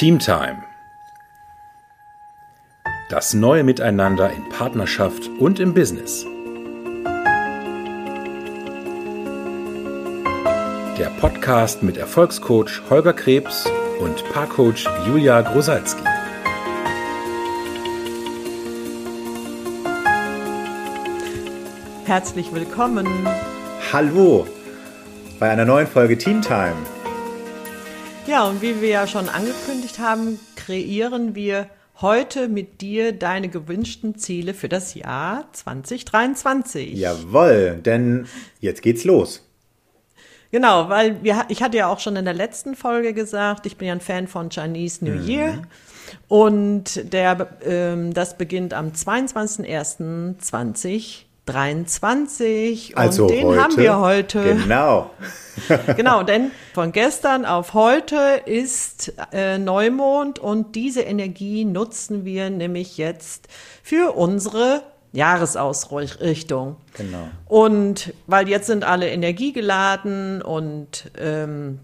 Teamtime. Das neue Miteinander in Partnerschaft und im Business. Der Podcast mit Erfolgscoach Holger Krebs und Paarcoach Julia Grosalski. Herzlich willkommen. Hallo bei einer neuen Folge Teamtime. Ja, und wie wir ja schon angekündigt haben, kreieren wir heute mit dir deine gewünschten Ziele für das Jahr 2023. Jawohl, denn jetzt geht's los. Genau, weil wir, ich hatte ja auch schon in der letzten Folge gesagt, ich bin ja ein Fan von Chinese New Year. Mhm. Und der, ähm, das beginnt am 22.01.2023. 23 also und den heute, haben wir heute. Genau. genau, denn von gestern auf heute ist äh, Neumond und diese Energie nutzen wir nämlich jetzt für unsere Jahresausrichtung. Genau. Und weil jetzt sind alle energiegeladen und ähm,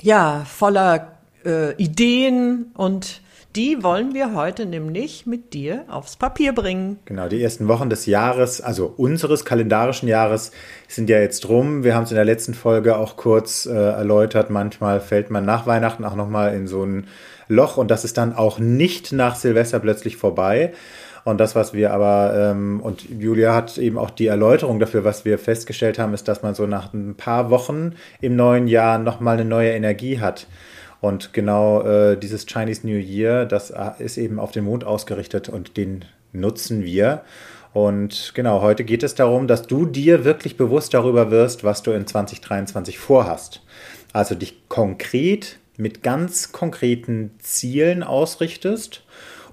ja, voller äh, Ideen und die wollen wir heute nämlich mit dir aufs Papier bringen. Genau, die ersten Wochen des Jahres, also unseres kalendarischen Jahres, sind ja jetzt rum. Wir haben es in der letzten Folge auch kurz äh, erläutert. Manchmal fällt man nach Weihnachten auch nochmal in so ein Loch und das ist dann auch nicht nach Silvester plötzlich vorbei. Und das, was wir aber, ähm, und Julia hat eben auch die Erläuterung dafür, was wir festgestellt haben, ist, dass man so nach ein paar Wochen im neuen Jahr nochmal eine neue Energie hat. Und genau äh, dieses Chinese New Year, das äh, ist eben auf den Mond ausgerichtet und den nutzen wir. Und genau, heute geht es darum, dass du dir wirklich bewusst darüber wirst, was du in 2023 vorhast. Also dich konkret mit ganz konkreten Zielen ausrichtest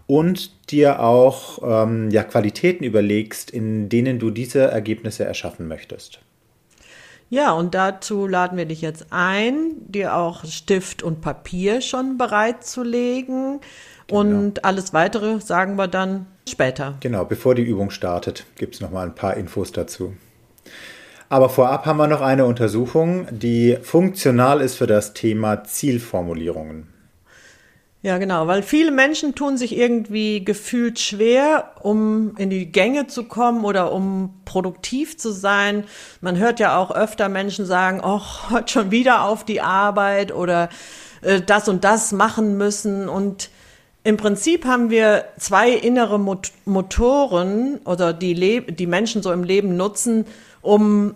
und dir auch ähm, ja, Qualitäten überlegst, in denen du diese Ergebnisse erschaffen möchtest. Ja, und dazu laden wir dich jetzt ein, dir auch Stift und Papier schon bereitzulegen. Genau. Und alles weitere sagen wir dann später. Genau, bevor die Übung startet, gibt es nochmal ein paar Infos dazu. Aber vorab haben wir noch eine Untersuchung, die funktional ist für das Thema Zielformulierungen. Ja, genau, weil viele Menschen tun sich irgendwie gefühlt schwer, um in die Gänge zu kommen oder um produktiv zu sein. Man hört ja auch öfter Menschen sagen, ach, heute schon wieder auf die Arbeit oder äh, das und das machen müssen. Und im Prinzip haben wir zwei innere Mot Motoren oder die, die Menschen so im Leben nutzen, um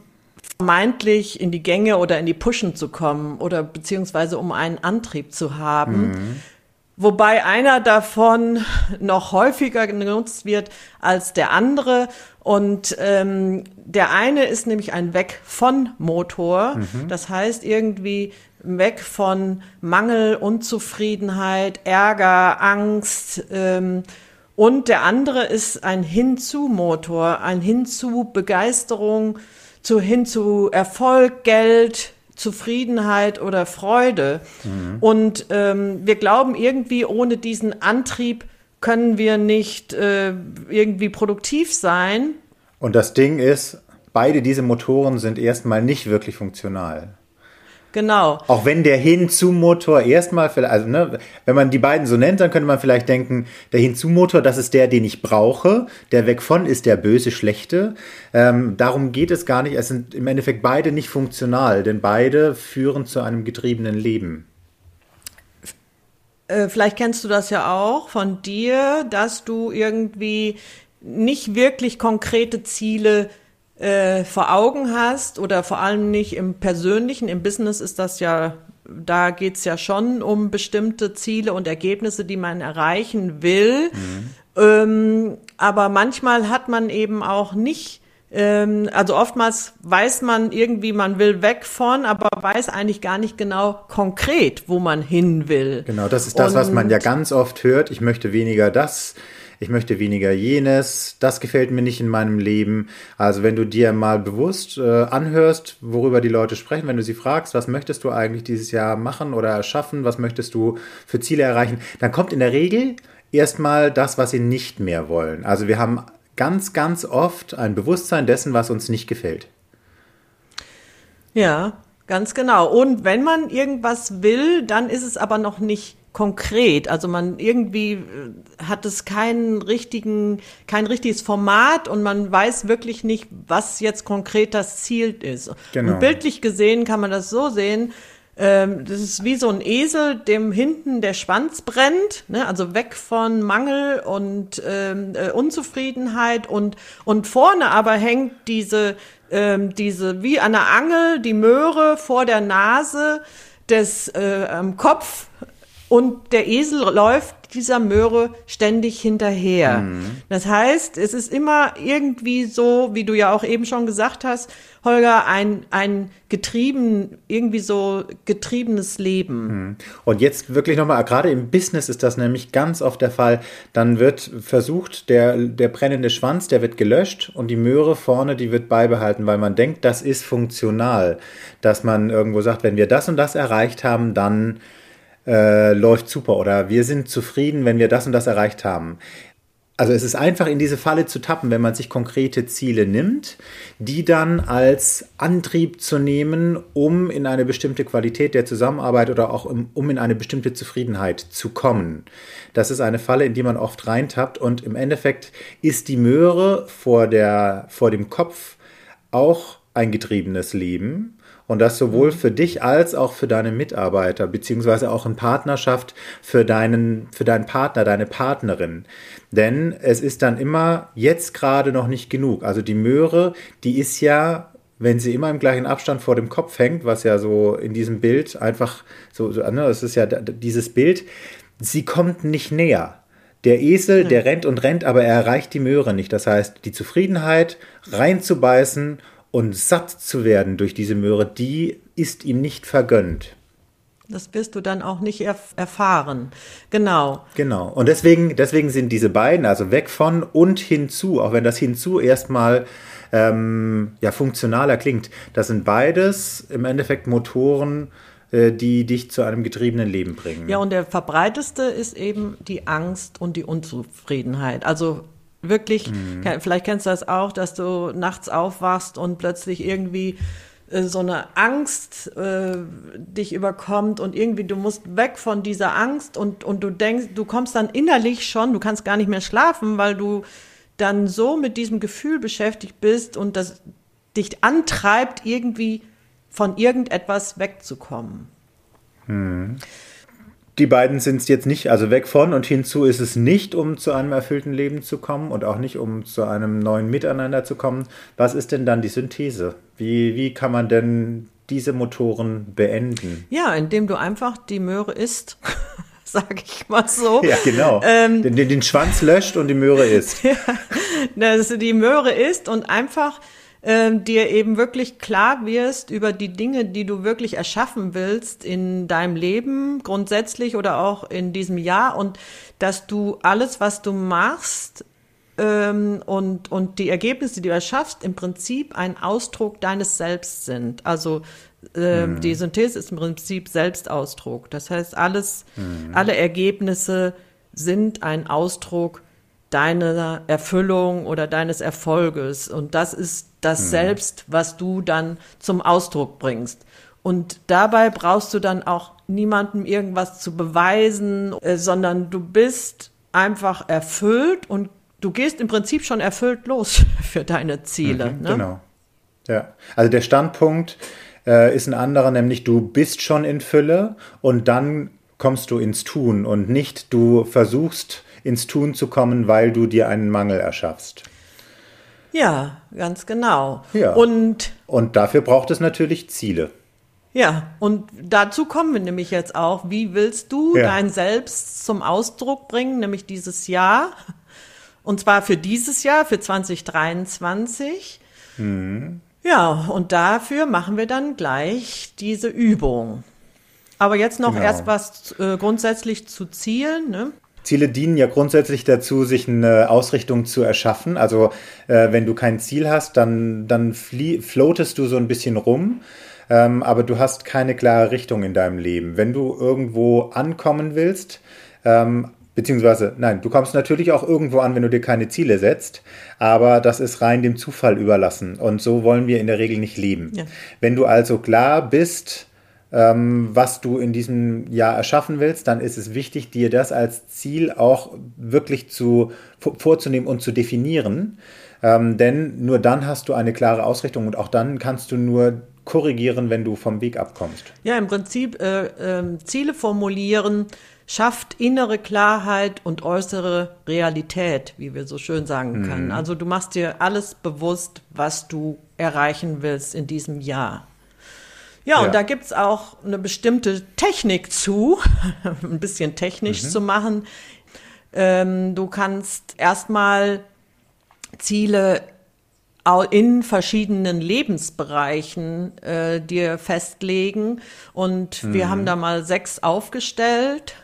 vermeintlich in die Gänge oder in die Pushen zu kommen oder beziehungsweise um einen Antrieb zu haben. Mhm. Wobei einer davon noch häufiger genutzt wird als der andere. Und ähm, der eine ist nämlich ein Weg von Motor. Mhm. Das heißt irgendwie weg von Mangel, Unzufriedenheit, Ärger, Angst. Ähm, und der andere ist ein Hinzu-Motor, ein Hinzu Begeisterung, zu Hinzu Erfolg, Geld, Zufriedenheit oder Freude. Mhm. Und ähm, wir glauben irgendwie, ohne diesen Antrieb können wir nicht äh, irgendwie produktiv sein. Und das Ding ist, beide diese Motoren sind erstmal nicht wirklich funktional. Genau. Auch wenn der Hinzu-Motor erstmal, also ne, wenn man die beiden so nennt, dann könnte man vielleicht denken, der Hinzu-Motor, das ist der, den ich brauche. Der weg von ist der böse, schlechte. Ähm, darum geht es gar nicht. Es sind im Endeffekt beide nicht funktional, denn beide führen zu einem getriebenen Leben. Äh, vielleicht kennst du das ja auch von dir, dass du irgendwie nicht wirklich konkrete Ziele äh, vor Augen hast oder vor allem nicht im persönlichen, im Business ist das ja, da geht's ja schon um bestimmte Ziele und Ergebnisse, die man erreichen will. Mhm. Ähm, aber manchmal hat man eben auch nicht ähm, also oftmals weiß man irgendwie, man will weg von, aber weiß eigentlich gar nicht genau konkret, wo man hin will. Genau, das ist das, und was man ja ganz oft hört. Ich möchte weniger das, ich möchte weniger jenes, das gefällt mir nicht in meinem Leben. Also wenn du dir mal bewusst äh, anhörst, worüber die Leute sprechen, wenn du sie fragst, was möchtest du eigentlich dieses Jahr machen oder erschaffen, was möchtest du für Ziele erreichen, dann kommt in der Regel erstmal das, was sie nicht mehr wollen. Also wir haben ganz, ganz oft ein Bewusstsein dessen, was uns nicht gefällt. Ja, ganz genau. Und wenn man irgendwas will, dann ist es aber noch nicht konkret. Also man irgendwie äh, hat es keinen richtigen, kein richtiges Format und man weiß wirklich nicht, was jetzt konkret das Ziel ist. Genau. Und bildlich gesehen kann man das so sehen, ähm, das ist wie so ein Esel, dem hinten der Schwanz brennt, ne? also weg von Mangel und ähm, äh, Unzufriedenheit und, und vorne aber hängt diese, ähm, diese wie an der Angel die Möhre vor der Nase des äh, Kopf und der Esel läuft dieser Möhre ständig hinterher. Mhm. Das heißt, es ist immer irgendwie so, wie du ja auch eben schon gesagt hast, Holger, ein, ein getrieben, irgendwie so getriebenes Leben. Mhm. Und jetzt wirklich nochmal, gerade im Business ist das nämlich ganz oft der Fall. Dann wird versucht, der, der brennende Schwanz, der wird gelöscht und die Möhre vorne, die wird beibehalten, weil man denkt, das ist funktional. Dass man irgendwo sagt, wenn wir das und das erreicht haben, dann äh, läuft super oder wir sind zufrieden, wenn wir das und das erreicht haben. Also es ist einfach in diese Falle zu tappen, wenn man sich konkrete Ziele nimmt, die dann als Antrieb zu nehmen, um in eine bestimmte Qualität der Zusammenarbeit oder auch um, um in eine bestimmte Zufriedenheit zu kommen. Das ist eine Falle, in die man oft reintappt und im Endeffekt ist die Möhre vor, der, vor dem Kopf auch ein getriebenes Leben und das sowohl für dich als auch für deine Mitarbeiter, beziehungsweise auch in Partnerschaft für deinen, für deinen Partner, deine Partnerin. Denn es ist dann immer jetzt gerade noch nicht genug. Also die Möhre, die ist ja wenn sie immer im gleichen Abstand vor dem Kopf hängt, was ja so in diesem Bild einfach so, so ne, es ist ja dieses Bild, sie kommt nicht näher. Der Esel, der rennt und rennt, aber er erreicht die Möhre nicht. Das heißt, die Zufriedenheit reinzubeißen und satt zu werden durch diese Möhre, die ist ihm nicht vergönnt. Das wirst du dann auch nicht erf erfahren. Genau. Genau. Und deswegen, deswegen sind diese beiden, also weg von und hinzu, auch wenn das hinzu erstmal ähm, ja, funktionaler klingt, das sind beides im Endeffekt Motoren, äh, die dich zu einem getriebenen Leben bringen. Ja, und der verbreiteste ist eben die Angst und die Unzufriedenheit. Also Wirklich, mhm. vielleicht kennst du das auch, dass du nachts aufwachst und plötzlich irgendwie äh, so eine Angst äh, dich überkommt und irgendwie du musst weg von dieser Angst und, und du denkst, du kommst dann innerlich schon, du kannst gar nicht mehr schlafen, weil du dann so mit diesem Gefühl beschäftigt bist und das dich antreibt, irgendwie von irgendetwas wegzukommen. Mhm die beiden sind es jetzt nicht, also weg von und hinzu ist es nicht, um zu einem erfüllten Leben zu kommen und auch nicht, um zu einem neuen Miteinander zu kommen. Was ist denn dann die Synthese? Wie, wie kann man denn diese Motoren beenden? Ja, indem du einfach die Möhre isst. sag ich mal so. Ja, genau. Ähm, den, den, Schwanz löscht und die Möhre isst. ja, dass du die Möhre isst und einfach äh, dir eben wirklich klar wirst über die Dinge, die du wirklich erschaffen willst in deinem Leben grundsätzlich oder auch in diesem Jahr und dass du alles, was du machst, ähm, und, und die Ergebnisse, die du erschaffst, im Prinzip ein Ausdruck deines Selbst sind. Also äh, mhm. die Synthese ist im Prinzip Selbstausdruck. Das heißt, alles, mhm. alle Ergebnisse sind ein Ausdruck deiner Erfüllung oder deines Erfolges. Und das ist das mhm. Selbst, was du dann zum Ausdruck bringst. Und dabei brauchst du dann auch niemandem irgendwas zu beweisen, äh, sondern du bist einfach erfüllt und du gehst im Prinzip schon erfüllt los für deine Ziele. Mhm, ne? Genau. Ja. Also der Standpunkt äh, ist ein anderer, nämlich du bist schon in Fülle und dann kommst du ins Tun und nicht du versuchst ins Tun zu kommen, weil du dir einen Mangel erschaffst. Ja, ganz genau. Ja. Und, und dafür braucht es natürlich Ziele. Ja, und dazu kommen wir nämlich jetzt auch. Wie willst du ja. dein Selbst zum Ausdruck bringen, nämlich dieses Jahr? Und zwar für dieses Jahr, für 2023. Mhm. Ja, und dafür machen wir dann gleich diese Übung. Aber jetzt noch genau. erst was äh, grundsätzlich zu Zielen. Ne? Ziele dienen ja grundsätzlich dazu, sich eine Ausrichtung zu erschaffen. Also äh, wenn du kein Ziel hast, dann, dann floatest du so ein bisschen rum, ähm, aber du hast keine klare Richtung in deinem Leben. Wenn du irgendwo ankommen willst, ähm, beziehungsweise, nein, du kommst natürlich auch irgendwo an, wenn du dir keine Ziele setzt, aber das ist rein dem Zufall überlassen und so wollen wir in der Regel nicht leben. Ja. Wenn du also klar bist, was du in diesem Jahr erschaffen willst, dann ist es wichtig, dir das als Ziel auch wirklich zu, vorzunehmen und zu definieren. Ähm, denn nur dann hast du eine klare Ausrichtung und auch dann kannst du nur korrigieren, wenn du vom Weg abkommst. Ja, im Prinzip äh, äh, Ziele formulieren schafft innere Klarheit und äußere Realität, wie wir so schön sagen können. Mhm. Also du machst dir alles bewusst, was du erreichen willst in diesem Jahr. Ja, ja. und da gibt's auch eine bestimmte Technik zu, ein bisschen technisch mhm. zu machen. Ähm, du kannst erstmal Ziele in verschiedenen Lebensbereichen äh, dir festlegen. Und mhm. wir haben da mal sechs aufgestellt.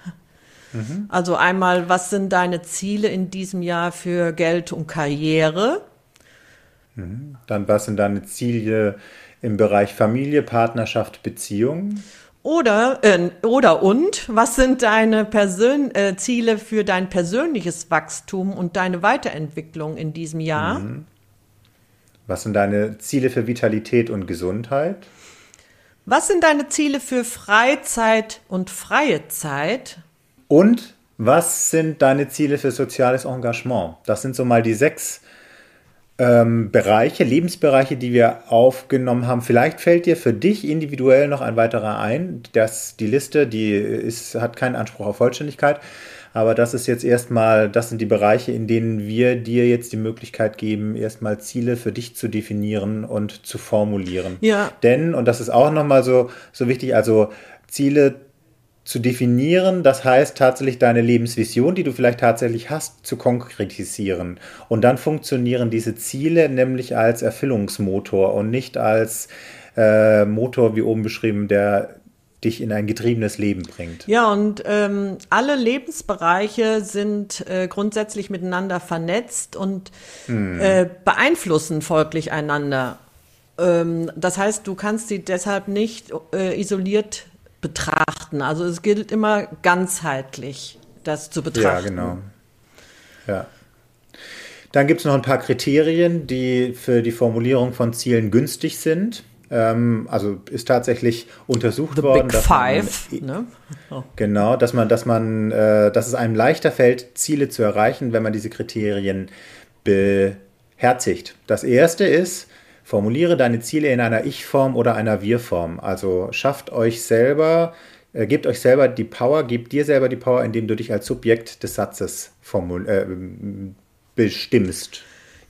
Mhm. Also einmal, was sind deine Ziele in diesem Jahr für Geld und Karriere? Mhm. Dann, was sind deine Ziele im Bereich Familie, Partnerschaft, Beziehung? Oder, äh, oder und, was sind deine Persön äh, Ziele für dein persönliches Wachstum und deine Weiterentwicklung in diesem Jahr? Mhm. Was sind deine Ziele für Vitalität und Gesundheit? Was sind deine Ziele für Freizeit und freie Zeit? Und was sind deine Ziele für soziales Engagement? Das sind so mal die sechs ähm, Bereiche, Lebensbereiche, die wir aufgenommen haben. Vielleicht fällt dir für dich individuell noch ein weiterer ein. Das, die Liste, die ist, hat keinen Anspruch auf Vollständigkeit. Aber das ist jetzt erstmal, das sind die Bereiche, in denen wir dir jetzt die Möglichkeit geben, erstmal Ziele für dich zu definieren und zu formulieren. Ja. Denn, und das ist auch nochmal so, so wichtig, also Ziele zu definieren, das heißt tatsächlich deine Lebensvision, die du vielleicht tatsächlich hast, zu konkretisieren. Und dann funktionieren diese Ziele nämlich als Erfüllungsmotor und nicht als äh, Motor, wie oben beschrieben, der dich in ein getriebenes Leben bringt. Ja, und ähm, alle Lebensbereiche sind äh, grundsätzlich miteinander vernetzt und hm. äh, beeinflussen folglich einander. Ähm, das heißt, du kannst sie deshalb nicht äh, isoliert betrachten. Also es gilt immer ganzheitlich, das zu betrachten. Ja, genau. Ja. Dann gibt es noch ein paar Kriterien, die für die Formulierung von Zielen günstig sind. Ähm, also ist tatsächlich untersucht The worden. Big dass Five, man, ne? oh. Genau, dass man, dass man, äh, dass es einem leichter fällt, Ziele zu erreichen, wenn man diese Kriterien beherzigt. Das erste ist, formuliere deine Ziele in einer Ich-Form oder einer Wir-Form. Also schafft euch selber, äh, gebt euch selber die Power, gebt dir selber die Power, indem du dich als Subjekt des Satzes äh, bestimmst.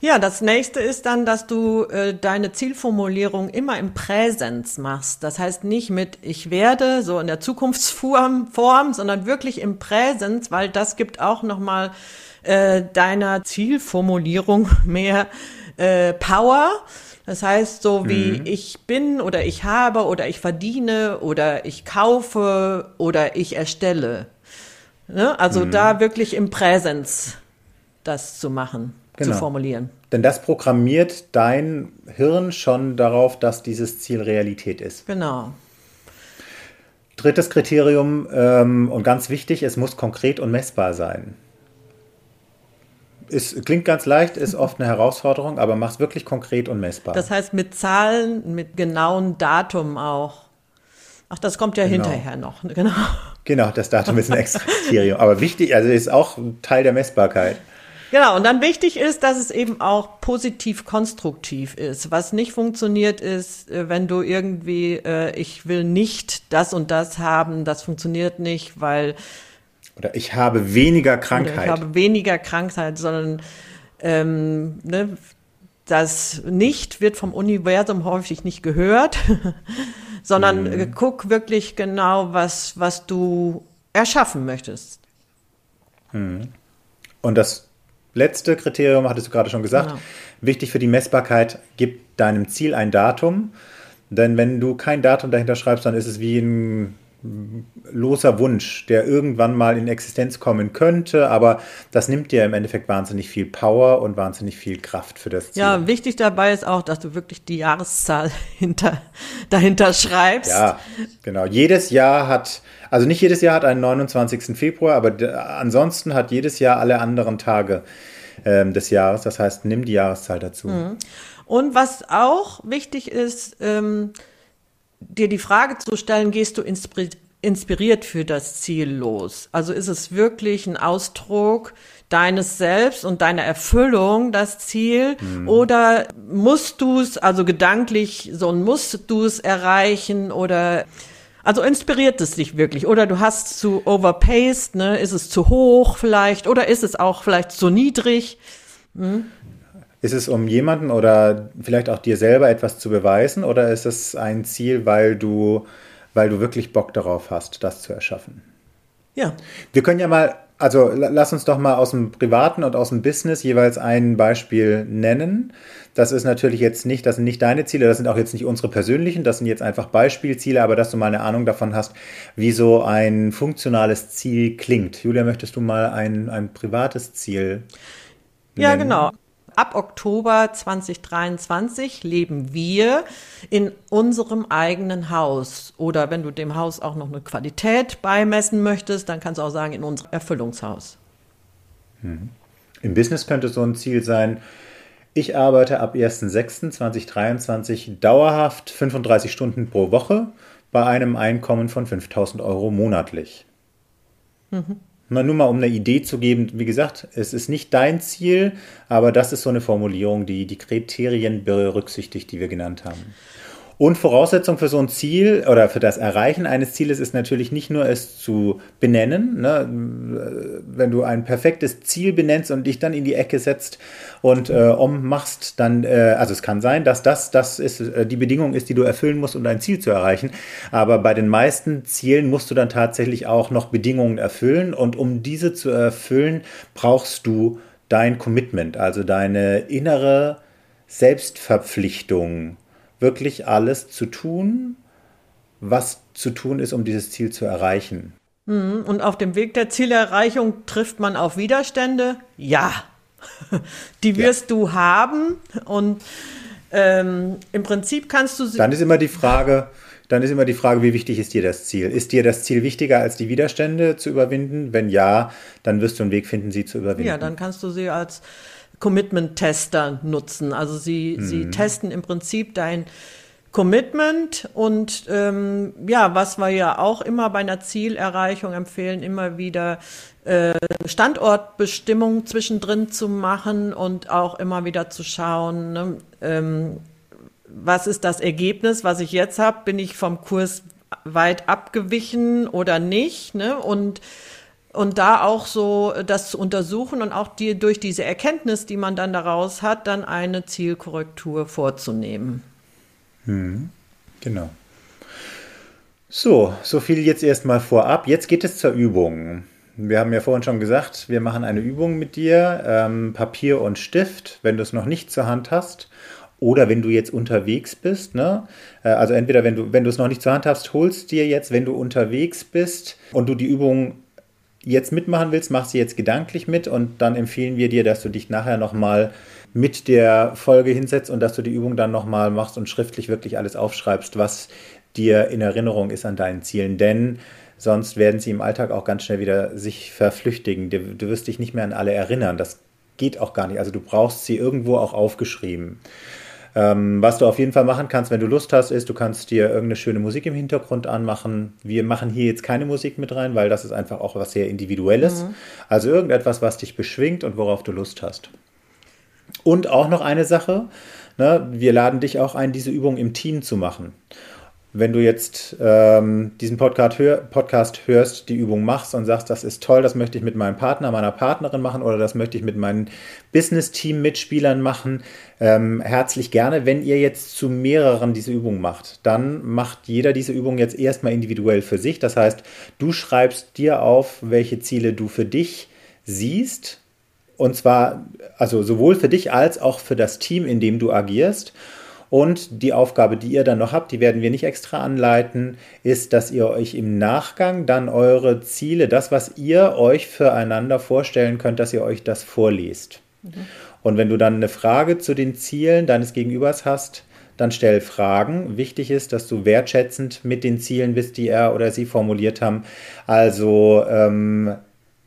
Ja, das nächste ist dann, dass du äh, deine Zielformulierung immer im Präsens machst. Das heißt nicht mit ich werde, so in der Zukunftsform, Form, sondern wirklich im Präsens, weil das gibt auch nochmal äh, deiner Zielformulierung mehr äh, Power. Das heißt, so wie mhm. ich bin oder ich habe oder ich verdiene oder ich kaufe oder ich erstelle. Ne? Also mhm. da wirklich im Präsens das zu machen genau. zu formulieren. Denn das programmiert dein Hirn schon darauf, dass dieses Ziel Realität ist. Genau. Drittes Kriterium ähm, und ganz wichtig, es muss konkret und messbar sein. Es klingt ganz leicht, ist oft eine Herausforderung, aber mach es wirklich konkret und messbar. Das heißt mit Zahlen, mit genauen Datum auch. Ach, das kommt ja genau. hinterher noch. Genau. Genau, das Datum ist ein extra Kriterium. Aber wichtig, also ist auch Teil der Messbarkeit. Genau, und dann wichtig ist, dass es eben auch positiv konstruktiv ist. Was nicht funktioniert ist, äh, wenn du irgendwie, äh, ich will nicht das und das haben, das funktioniert nicht, weil. Oder ich habe weniger Krankheit. ich habe weniger Krankheit, sondern ähm, ne, das nicht wird vom Universum häufig nicht gehört, sondern mhm. guck wirklich genau, was, was du erschaffen möchtest. Mhm. Und das letzte Kriterium, hattest du gerade schon gesagt, genau. wichtig für die Messbarkeit, gib deinem Ziel ein Datum. Denn wenn du kein Datum dahinter schreibst, dann ist es wie ein loser Wunsch, der irgendwann mal in Existenz kommen könnte, aber das nimmt dir im Endeffekt wahnsinnig viel Power und wahnsinnig viel Kraft für das Ziel. Ja, wichtig dabei ist auch, dass du wirklich die Jahreszahl hinter, dahinter schreibst. Ja, genau. Jedes Jahr hat, also nicht jedes Jahr hat einen 29. Februar, aber ansonsten hat jedes Jahr alle anderen Tage ähm, des Jahres. Das heißt, nimm die Jahreszahl dazu. Mhm. Und was auch wichtig ist, ähm, dir die Frage zu stellen, gehst du inspiriert für das Ziel los? Also ist es wirklich ein Ausdruck deines Selbst und deiner Erfüllung das Ziel? Mhm. Oder musst du es, also gedanklich, so ein musst du es erreichen oder also inspiriert es dich wirklich? Oder du hast zu overpaced, ne? Ist es zu hoch vielleicht? Oder ist es auch vielleicht zu niedrig? Hm? Ist es um jemanden oder vielleicht auch dir selber etwas zu beweisen oder ist es ein Ziel, weil du, weil du wirklich Bock darauf hast, das zu erschaffen? Ja. Wir können ja mal, also lass uns doch mal aus dem Privaten und aus dem Business jeweils ein Beispiel nennen. Das ist natürlich jetzt nicht, das sind nicht deine Ziele, das sind auch jetzt nicht unsere persönlichen, das sind jetzt einfach Beispielziele, aber dass du mal eine Ahnung davon hast, wie so ein funktionales Ziel klingt. Julia, möchtest du mal ein, ein privates Ziel? Nennen? Ja, genau. Ab Oktober 2023 leben wir in unserem eigenen Haus. Oder wenn du dem Haus auch noch eine Qualität beimessen möchtest, dann kannst du auch sagen, in unserem Erfüllungshaus. Hm. Im Business könnte so ein Ziel sein, ich arbeite ab 1.6.2023 dauerhaft 35 Stunden pro Woche bei einem Einkommen von 5000 Euro monatlich. Mhm. Nur mal um eine Idee zu geben, wie gesagt, es ist nicht dein Ziel, aber das ist so eine Formulierung, die die Kriterien berücksichtigt, die wir genannt haben. Und Voraussetzung für so ein Ziel oder für das Erreichen eines Zieles ist natürlich nicht nur es zu benennen. Ne? Wenn du ein perfektes Ziel benennst und dich dann in die Ecke setzt und äh, ummachst, dann, äh, also es kann sein, dass das, das ist, äh, die Bedingung ist, die du erfüllen musst, um dein Ziel zu erreichen. Aber bei den meisten Zielen musst du dann tatsächlich auch noch Bedingungen erfüllen. Und um diese zu erfüllen, brauchst du dein Commitment, also deine innere Selbstverpflichtung wirklich alles zu tun, was zu tun ist, um dieses Ziel zu erreichen. Mhm. Und auf dem Weg der Zielerreichung trifft man auf Widerstände? Ja, die wirst ja. du haben und ähm, im Prinzip kannst du sie. Dann ist immer die Frage, dann ist immer die Frage, wie wichtig ist dir das Ziel? Ist dir das Ziel wichtiger, als die Widerstände zu überwinden? Wenn ja, dann wirst du einen Weg finden, sie zu überwinden. Ja, dann kannst du sie als Commitment-Tester nutzen. Also sie, mhm. sie testen im Prinzip dein Commitment und ähm, ja, was wir ja auch immer bei einer Zielerreichung empfehlen, immer wieder äh, Standortbestimmung zwischendrin zu machen und auch immer wieder zu schauen, ne, ähm, was ist das Ergebnis, was ich jetzt habe, bin ich vom Kurs weit abgewichen oder nicht, ne? Und und da auch so äh, das zu untersuchen und auch die, durch diese Erkenntnis, die man dann daraus hat, dann eine Zielkorrektur vorzunehmen. Hm, genau. So, so viel jetzt erstmal vorab. Jetzt geht es zur Übung. Wir haben ja vorhin schon gesagt, wir machen eine Übung mit dir. Ähm, Papier und Stift, wenn du es noch nicht zur Hand hast. Oder wenn du jetzt unterwegs bist, ne? Äh, also entweder wenn du, wenn du es noch nicht zur Hand hast, holst dir jetzt, wenn du unterwegs bist und du die Übung jetzt mitmachen willst, mach sie jetzt gedanklich mit und dann empfehlen wir dir, dass du dich nachher nochmal mit der Folge hinsetzt und dass du die Übung dann nochmal machst und schriftlich wirklich alles aufschreibst, was dir in Erinnerung ist an deinen Zielen. Denn sonst werden sie im Alltag auch ganz schnell wieder sich verflüchtigen. Du, du wirst dich nicht mehr an alle erinnern. Das geht auch gar nicht. Also du brauchst sie irgendwo auch aufgeschrieben. Ähm, was du auf jeden Fall machen kannst, wenn du Lust hast, ist, du kannst dir irgendeine schöne Musik im Hintergrund anmachen. Wir machen hier jetzt keine Musik mit rein, weil das ist einfach auch was sehr Individuelles. Mhm. Also irgendetwas, was dich beschwingt und worauf du Lust hast. Und auch noch eine Sache, ne, wir laden dich auch ein, diese Übung im Team zu machen wenn du jetzt ähm, diesen Podcast, hör, Podcast, hörst, die Übung machst und sagst, das ist toll, das möchte ich mit meinem Partner, meiner Partnerin machen oder das möchte ich mit meinen Business-Team-Mitspielern machen, ähm, herzlich gerne. Wenn ihr jetzt zu mehreren diese Übung macht, dann macht jeder diese Übung jetzt erstmal individuell für sich. Das heißt, du schreibst dir auf, welche Ziele du für dich siehst. Und zwar, also sowohl für dich als auch für das Team, in dem du agierst. Und die Aufgabe, die ihr dann noch habt, die werden wir nicht extra anleiten, ist, dass ihr euch im Nachgang dann eure Ziele, das, was ihr euch füreinander vorstellen könnt, dass ihr euch das vorliest. Mhm. Und wenn du dann eine Frage zu den Zielen deines Gegenübers hast, dann stell Fragen. Wichtig ist, dass du wertschätzend mit den Zielen bist, die er oder sie formuliert haben. Also ähm,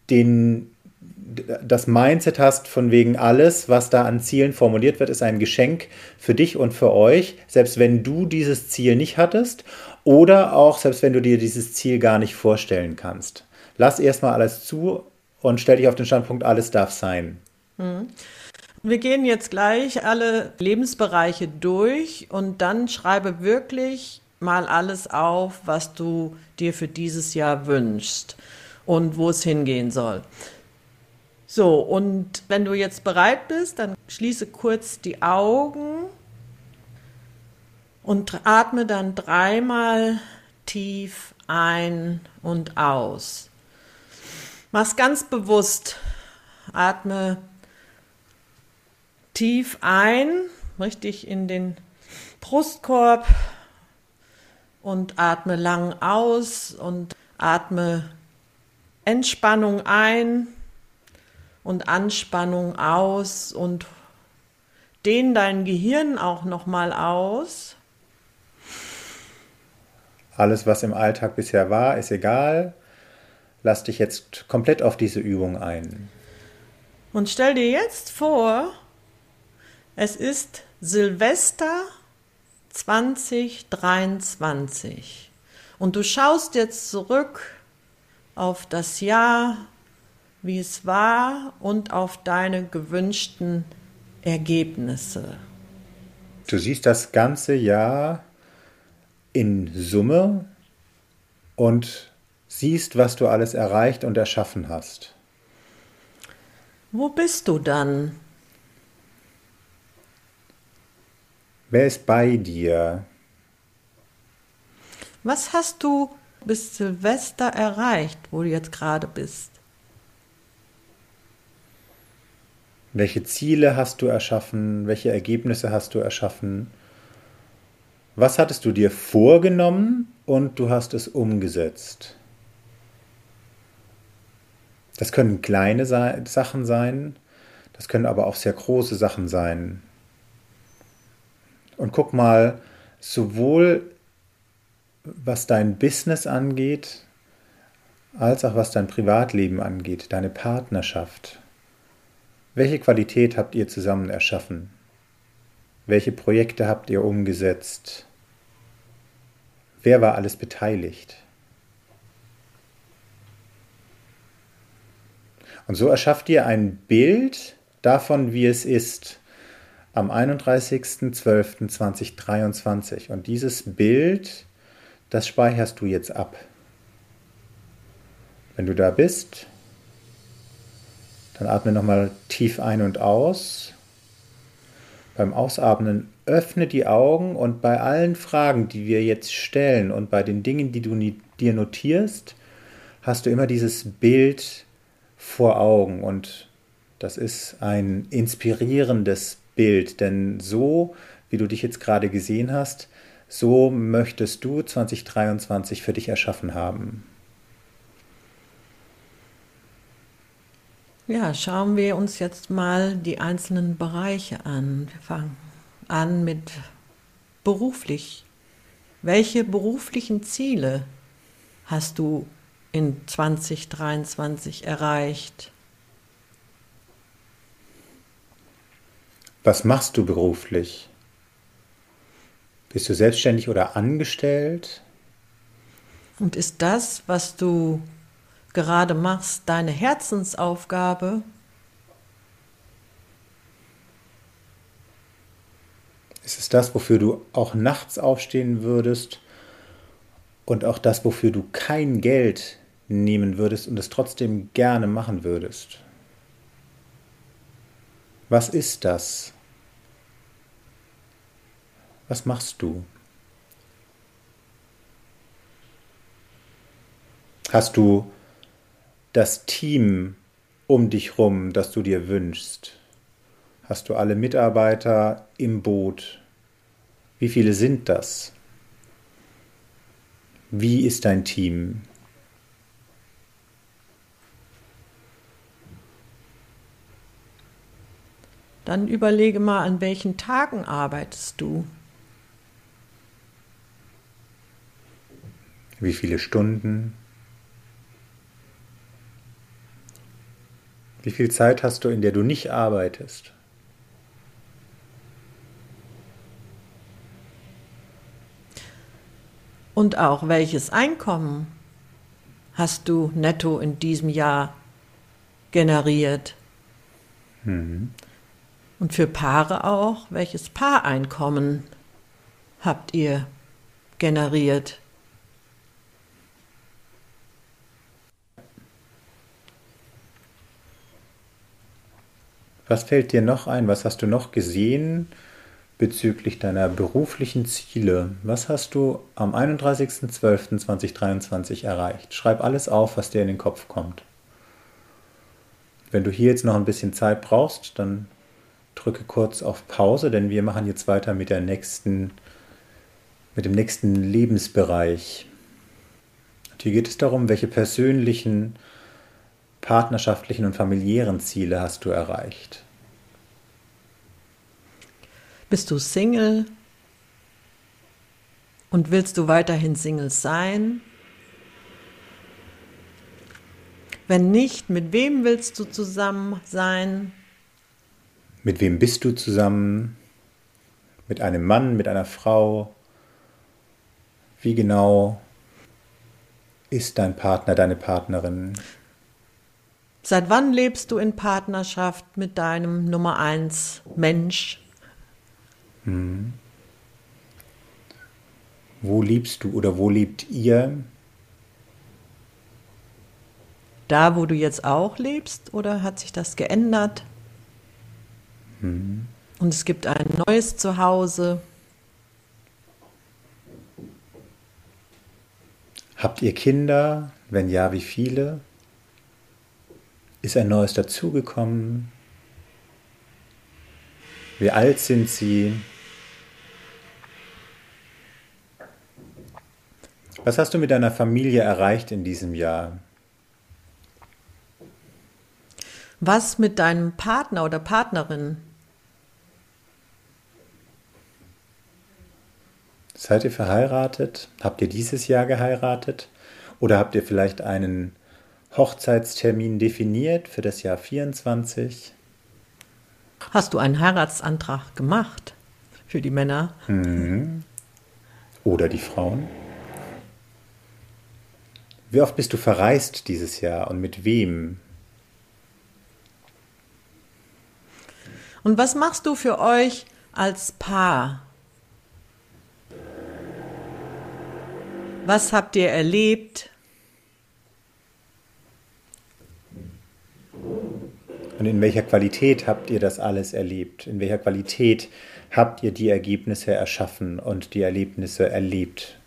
den das Mindset hast, von wegen alles, was da an Zielen formuliert wird, ist ein Geschenk für dich und für euch, selbst wenn du dieses Ziel nicht hattest oder auch selbst wenn du dir dieses Ziel gar nicht vorstellen kannst. Lass erstmal alles zu und stell dich auf den Standpunkt, alles darf sein. Mhm. Wir gehen jetzt gleich alle Lebensbereiche durch und dann schreibe wirklich mal alles auf, was du dir für dieses Jahr wünschst und wo es hingehen soll. So, und wenn du jetzt bereit bist, dann schließe kurz die Augen und atme dann dreimal tief ein und aus. Mach's ganz bewusst. Atme tief ein, richtig in den Brustkorb und atme lang aus und atme Entspannung ein und Anspannung aus und dehn dein Gehirn auch noch mal aus. Alles, was im Alltag bisher war, ist egal. Lass dich jetzt komplett auf diese Übung ein. Und stell dir jetzt vor, es ist Silvester 2023 und du schaust jetzt zurück auf das Jahr, wie es war und auf deine gewünschten Ergebnisse. Du siehst das ganze Jahr in Summe und siehst, was du alles erreicht und erschaffen hast. Wo bist du dann? Wer ist bei dir? Was hast du bis Silvester erreicht, wo du jetzt gerade bist? Welche Ziele hast du erschaffen? Welche Ergebnisse hast du erschaffen? Was hattest du dir vorgenommen und du hast es umgesetzt? Das können kleine Sachen sein, das können aber auch sehr große Sachen sein. Und guck mal, sowohl was dein Business angeht, als auch was dein Privatleben angeht, deine Partnerschaft. Welche Qualität habt ihr zusammen erschaffen? Welche Projekte habt ihr umgesetzt? Wer war alles beteiligt? Und so erschafft ihr ein Bild davon, wie es ist am 31.12.2023. Und dieses Bild, das speicherst du jetzt ab. Wenn du da bist, dann atme nochmal tief ein und aus. Beim Ausatmen öffne die Augen und bei allen Fragen, die wir jetzt stellen und bei den Dingen, die du dir notierst, hast du immer dieses Bild vor Augen und das ist ein inspirierendes Bild, denn so, wie du dich jetzt gerade gesehen hast, so möchtest du 2023 für dich erschaffen haben. Ja, schauen wir uns jetzt mal die einzelnen Bereiche an. Wir fangen an mit beruflich. Welche beruflichen Ziele hast du in 2023 erreicht? Was machst du beruflich? Bist du selbstständig oder angestellt? Und ist das, was du gerade machst, deine Herzensaufgabe? Ist es das, wofür du auch nachts aufstehen würdest und auch das, wofür du kein Geld nehmen würdest und es trotzdem gerne machen würdest? Was ist das? Was machst du? Hast du das Team um dich rum, das du dir wünschst? Hast du alle Mitarbeiter im Boot? Wie viele sind das? Wie ist dein Team? Dann überlege mal, an welchen Tagen arbeitest du? Wie viele Stunden? Wie viel Zeit hast du, in der du nicht arbeitest? Und auch welches Einkommen hast du netto in diesem Jahr generiert? Mhm. Und für Paare auch, welches Paareinkommen habt ihr generiert? Was fällt dir noch ein? Was hast du noch gesehen bezüglich deiner beruflichen Ziele? Was hast du am 31.12.2023 erreicht? Schreib alles auf, was dir in den Kopf kommt. Wenn du hier jetzt noch ein bisschen Zeit brauchst, dann drücke kurz auf Pause, denn wir machen jetzt weiter mit der nächsten, mit dem nächsten Lebensbereich. Und hier geht es darum, welche persönlichen partnerschaftlichen und familiären Ziele hast du erreicht? Bist du Single? Und willst du weiterhin Single sein? Wenn nicht, mit wem willst du zusammen sein? Mit wem bist du zusammen? Mit einem Mann, mit einer Frau? Wie genau ist dein Partner, deine Partnerin? Seit wann lebst du in Partnerschaft mit deinem Nummer eins Mensch? Hm. Wo liebst du oder wo liebt ihr? Da, wo du jetzt auch lebst, oder hat sich das geändert? Hm. Und es gibt ein neues Zuhause. Habt ihr Kinder? Wenn ja, wie viele? Ist ein neues dazugekommen? Wie alt sind sie? Was hast du mit deiner Familie erreicht in diesem Jahr? Was mit deinem Partner oder Partnerin? Seid ihr verheiratet? Habt ihr dieses Jahr geheiratet? Oder habt ihr vielleicht einen Hochzeitstermin definiert für das Jahr 24. Hast du einen Heiratsantrag gemacht für die Männer? Mhm. Oder die Frauen? Wie oft bist du verreist dieses Jahr und mit wem? Und was machst du für euch als Paar? Was habt ihr erlebt? Und in welcher Qualität habt ihr das alles erlebt? In welcher Qualität habt ihr die Ergebnisse erschaffen und die Erlebnisse erlebt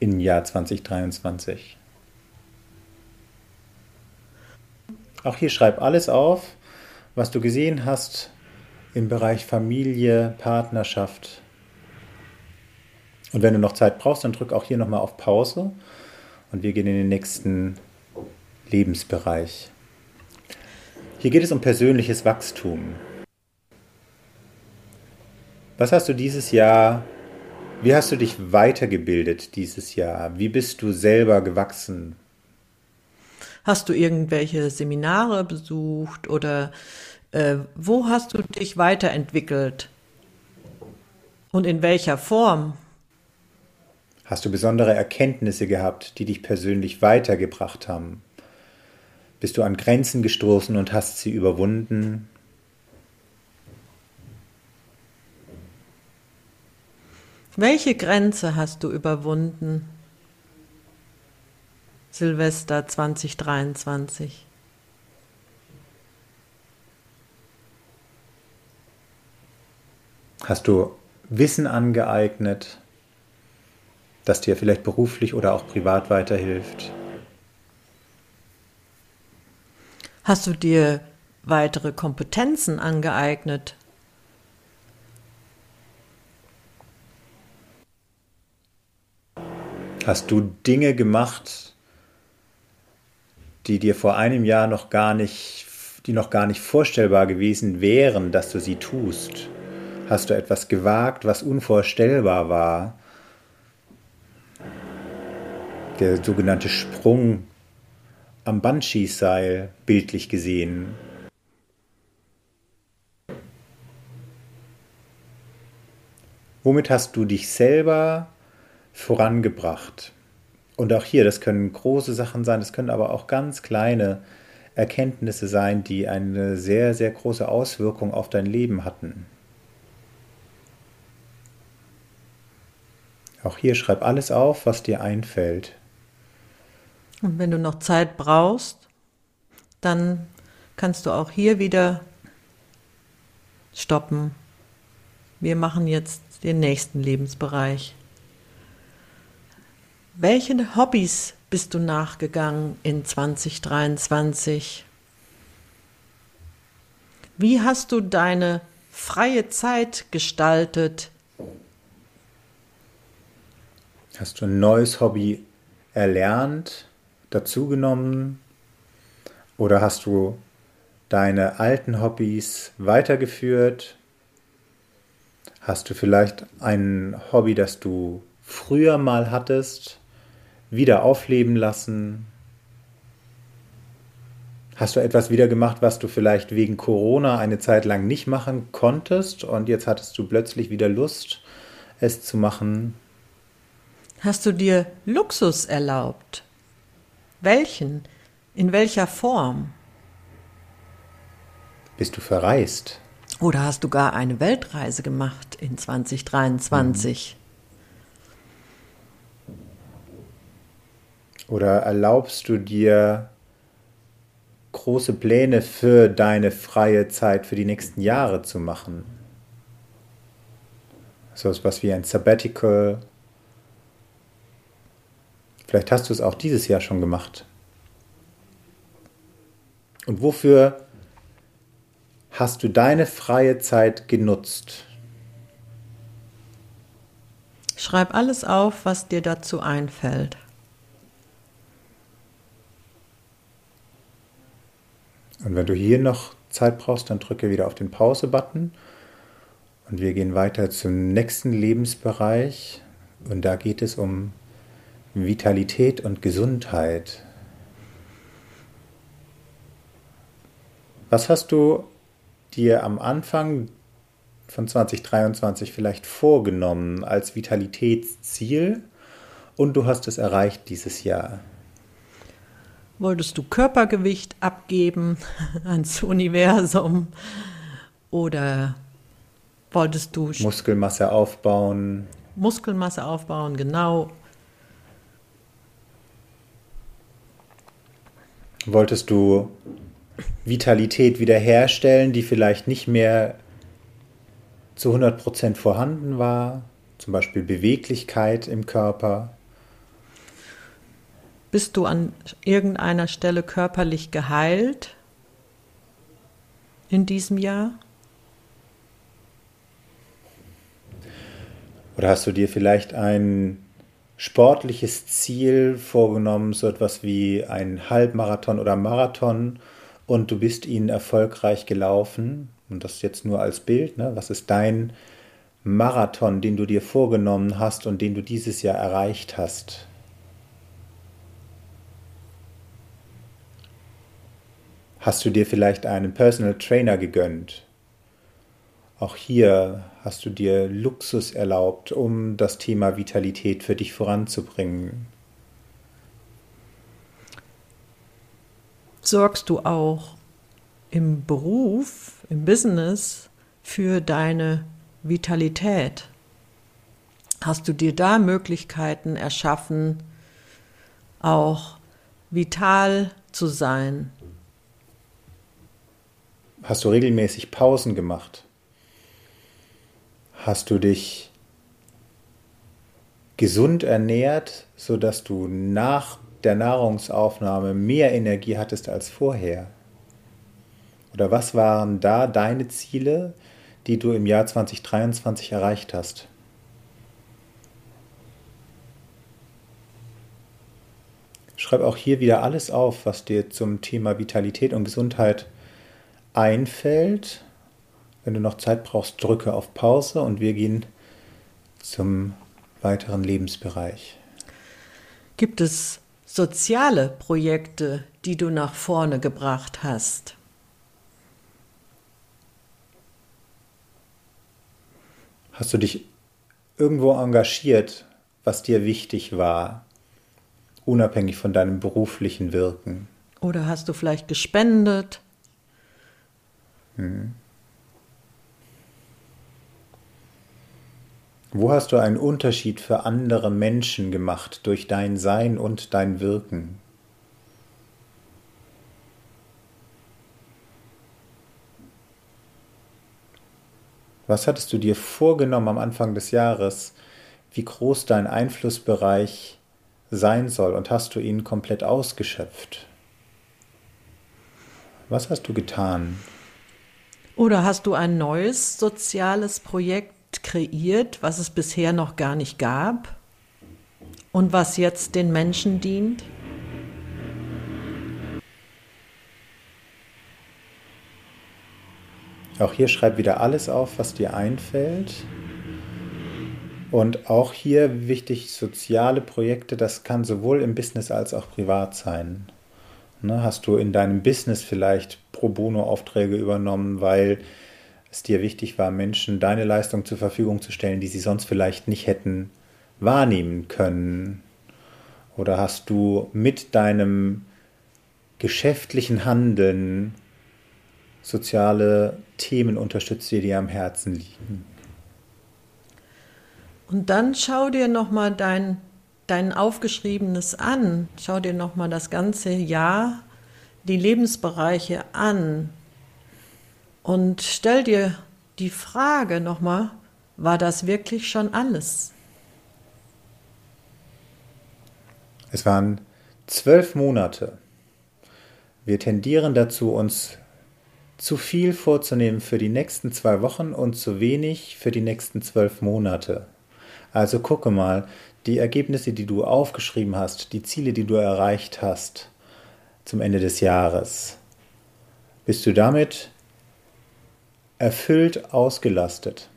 im Jahr 2023? Auch hier schreib alles auf, was du gesehen hast im Bereich Familie, Partnerschaft. Und wenn du noch Zeit brauchst, dann drück auch hier nochmal auf Pause und wir gehen in den nächsten Lebensbereich. Hier geht es um persönliches Wachstum. Was hast du dieses Jahr, wie hast du dich weitergebildet dieses Jahr? Wie bist du selber gewachsen? Hast du irgendwelche Seminare besucht oder äh, wo hast du dich weiterentwickelt? Und in welcher Form? Hast du besondere Erkenntnisse gehabt, die dich persönlich weitergebracht haben? Bist du an Grenzen gestoßen und hast sie überwunden? Welche Grenze hast du überwunden? Silvester 2023. Hast du Wissen angeeignet, das dir vielleicht beruflich oder auch privat weiterhilft? Hast du dir weitere Kompetenzen angeeignet? Hast du Dinge gemacht, die dir vor einem Jahr noch gar nicht, die noch gar nicht vorstellbar gewesen wären, dass du sie tust? Hast du etwas gewagt, was unvorstellbar war? Der sogenannte Sprung am Banshees-Seil, bildlich gesehen. Womit hast du dich selber vorangebracht? Und auch hier, das können große Sachen sein, das können aber auch ganz kleine Erkenntnisse sein, die eine sehr, sehr große Auswirkung auf dein Leben hatten. Auch hier schreib alles auf, was dir einfällt. Und wenn du noch Zeit brauchst, dann kannst du auch hier wieder stoppen. Wir machen jetzt den nächsten Lebensbereich. Welchen Hobbys bist du nachgegangen in 2023? Wie hast du deine freie Zeit gestaltet? Hast du ein neues Hobby erlernt, dazugenommen? Oder hast du deine alten Hobbys weitergeführt? Hast du vielleicht ein Hobby, das du früher mal hattest, wieder aufleben lassen? Hast du etwas wieder gemacht, was du vielleicht wegen Corona eine Zeit lang nicht machen konntest und jetzt hattest du plötzlich wieder Lust, es zu machen? Hast du dir Luxus erlaubt? Welchen? In welcher Form? Bist du verreist? Oder hast du gar eine Weltreise gemacht in 2023? Oder erlaubst du dir große Pläne für deine freie Zeit für die nächsten Jahre zu machen? So etwas wie ein Sabbatical. Vielleicht hast du es auch dieses Jahr schon gemacht. Und wofür hast du deine freie Zeit genutzt? Schreib alles auf, was dir dazu einfällt. Und wenn du hier noch Zeit brauchst, dann drücke wieder auf den Pause-Button und wir gehen weiter zum nächsten Lebensbereich und da geht es um Vitalität und Gesundheit. Was hast du dir am Anfang von 2023 vielleicht vorgenommen als Vitalitätsziel und du hast es erreicht dieses Jahr? Wolltest du Körpergewicht abgeben ans Universum oder wolltest du Muskelmasse aufbauen? Muskelmasse aufbauen, genau. Wolltest du Vitalität wiederherstellen, die vielleicht nicht mehr zu 100% vorhanden war, zum Beispiel Beweglichkeit im Körper. Bist du an irgendeiner Stelle körperlich geheilt in diesem Jahr? Oder hast du dir vielleicht ein sportliches Ziel vorgenommen, so etwas wie ein Halbmarathon oder Marathon, und du bist ihn erfolgreich gelaufen. Und das jetzt nur als Bild. Ne? Was ist dein Marathon, den du dir vorgenommen hast und den du dieses Jahr erreicht hast? Hast du dir vielleicht einen Personal Trainer gegönnt? Auch hier hast du dir Luxus erlaubt, um das Thema Vitalität für dich voranzubringen. sorgst du auch im Beruf, im Business für deine Vitalität? Hast du dir da Möglichkeiten erschaffen, auch vital zu sein? Hast du regelmäßig Pausen gemacht? Hast du dich gesund ernährt, sodass du nach der Nahrungsaufnahme mehr Energie hattest als vorher? Oder was waren da deine Ziele, die du im Jahr 2023 erreicht hast? Schreib auch hier wieder alles auf, was dir zum Thema Vitalität und Gesundheit einfällt. Wenn du noch Zeit brauchst, drücke auf Pause und wir gehen zum weiteren Lebensbereich. Gibt es soziale Projekte, die du nach vorne gebracht hast? Hast du dich irgendwo engagiert, was dir wichtig war, unabhängig von deinem beruflichen Wirken? Oder hast du vielleicht gespendet? Hm. Wo hast du einen Unterschied für andere Menschen gemacht durch dein Sein und dein Wirken? Was hattest du dir vorgenommen am Anfang des Jahres, wie groß dein Einflussbereich sein soll und hast du ihn komplett ausgeschöpft? Was hast du getan? Oder hast du ein neues soziales Projekt kreiert, was es bisher noch gar nicht gab und was jetzt den Menschen dient? Auch hier schreib wieder alles auf, was dir einfällt. Und auch hier wichtig, soziale Projekte, das kann sowohl im Business als auch privat sein. Ne, hast du in deinem Business vielleicht Pro Bono-Aufträge übernommen, weil es dir wichtig war, Menschen deine Leistung zur Verfügung zu stellen, die sie sonst vielleicht nicht hätten wahrnehmen können? Oder hast du mit deinem geschäftlichen Handeln soziale Themen unterstützt, die dir am Herzen liegen? Und dann schau dir nochmal dein, dein Aufgeschriebenes an. Schau dir nochmal das ganze Jahr, die Lebensbereiche an. Und stell dir die Frage nochmal, war das wirklich schon alles? Es waren zwölf Monate. Wir tendieren dazu, uns zu viel vorzunehmen für die nächsten zwei Wochen und zu wenig für die nächsten zwölf Monate. Also gucke mal, die Ergebnisse, die du aufgeschrieben hast, die Ziele, die du erreicht hast zum Ende des Jahres, bist du damit erfüllt ausgelastet?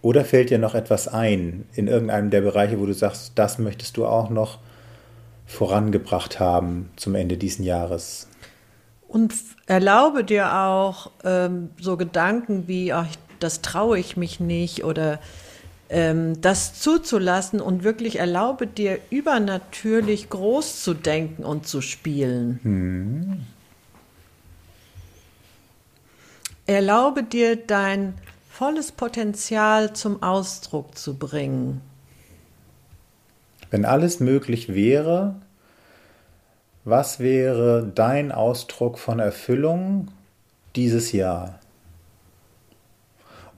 Oder fällt dir noch etwas ein in irgendeinem der Bereiche, wo du sagst, das möchtest du auch noch vorangebracht haben zum Ende dieses Jahres? Und erlaube dir auch ähm, so Gedanken wie, ach, das traue ich mich nicht oder ähm, das zuzulassen und wirklich erlaube dir übernatürlich groß zu denken und zu spielen. Hm. Erlaube dir dein volles Potenzial zum Ausdruck zu bringen. Wenn alles möglich wäre, was wäre dein Ausdruck von Erfüllung dieses Jahr?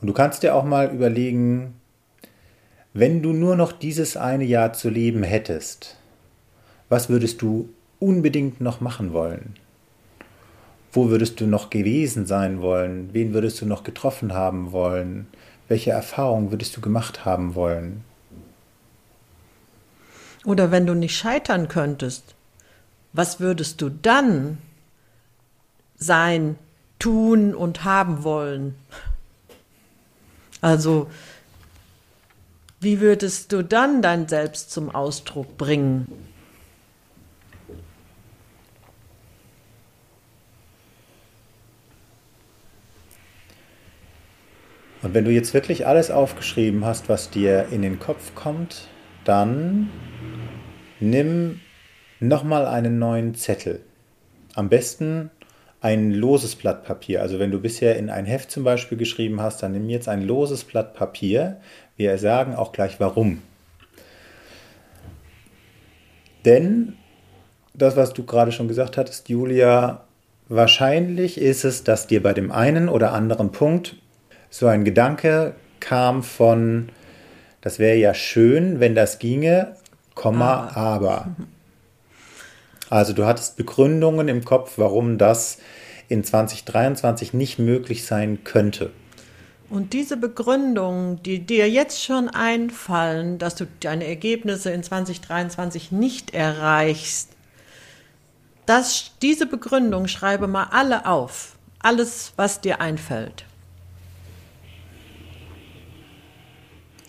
Und du kannst dir auch mal überlegen, wenn du nur noch dieses eine Jahr zu leben hättest, was würdest du unbedingt noch machen wollen? Wo würdest du noch gewesen sein wollen? Wen würdest du noch getroffen haben wollen? Welche Erfahrungen würdest du gemacht haben wollen? Oder wenn du nicht scheitern könntest, was würdest du dann sein, tun und haben wollen? Also, wie würdest du dann dein Selbst zum Ausdruck bringen? Und wenn du jetzt wirklich alles aufgeschrieben hast, was dir in den Kopf kommt, dann nimm nochmal einen neuen Zettel. Am besten ein loses Blatt Papier. Also wenn du bisher in ein Heft zum Beispiel geschrieben hast, dann nimm jetzt ein loses Blatt Papier. Wir sagen auch gleich warum. Denn das, was du gerade schon gesagt hattest, Julia, wahrscheinlich ist es, dass dir bei dem einen oder anderen Punkt so ein Gedanke kam von, das wäre ja schön, wenn das ginge, Komma, aber. aber. Also du hattest Begründungen im Kopf, warum das in 2023 nicht möglich sein könnte. Und diese Begründungen, die dir jetzt schon einfallen, dass du deine Ergebnisse in 2023 nicht erreichst, das, diese Begründung schreibe mal alle auf. Alles, was dir einfällt.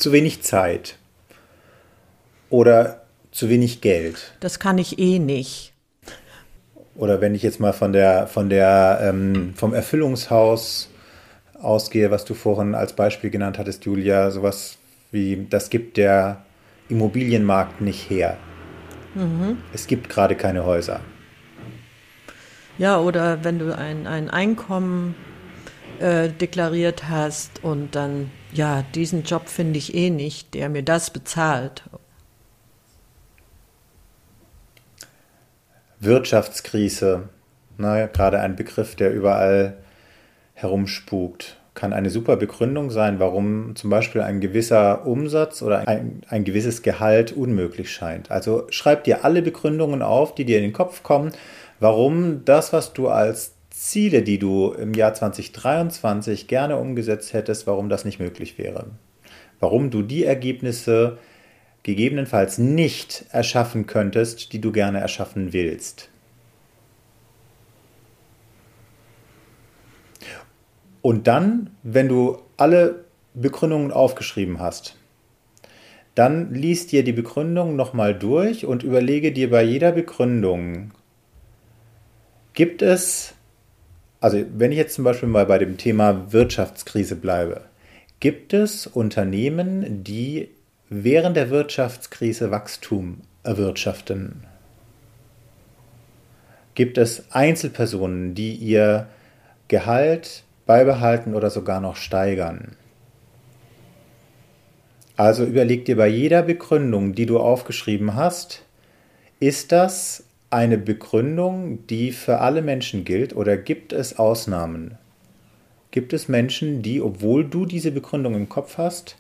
Zu wenig Zeit. Oder zu wenig Geld. Das kann ich eh nicht oder wenn ich jetzt mal von der, von der, ähm, vom Erfüllungshaus ausgehe, was du vorhin als Beispiel genannt hattest, Julia, sowas wie, das gibt der Immobilienmarkt nicht her. Mhm. Es gibt gerade keine Häuser. Ja, oder wenn du ein, ein Einkommen äh, deklariert hast und dann, ja, diesen Job finde ich eh nicht, der mir das bezahlt. Wirtschaftskrise, na, gerade ein Begriff, der überall herumspukt, kann eine super Begründung sein, warum zum Beispiel ein gewisser Umsatz oder ein, ein gewisses Gehalt unmöglich scheint. Also schreib dir alle Begründungen auf, die dir in den Kopf kommen, warum das, was du als Ziele, die du im Jahr 2023 gerne umgesetzt hättest, warum das nicht möglich wäre. Warum du die Ergebnisse gegebenenfalls nicht erschaffen könntest, die du gerne erschaffen willst. Und dann, wenn du alle Begründungen aufgeschrieben hast, dann liest dir die Begründung nochmal durch und überlege dir bei jeder Begründung, gibt es also wenn ich jetzt zum Beispiel mal bei dem Thema Wirtschaftskrise bleibe, gibt es Unternehmen, die während der Wirtschaftskrise Wachstum erwirtschaften? Gibt es Einzelpersonen, die ihr Gehalt beibehalten oder sogar noch steigern? Also überleg dir bei jeder Begründung, die du aufgeschrieben hast, ist das eine Begründung, die für alle Menschen gilt oder gibt es Ausnahmen? Gibt es Menschen, die, obwohl du diese Begründung im Kopf hast,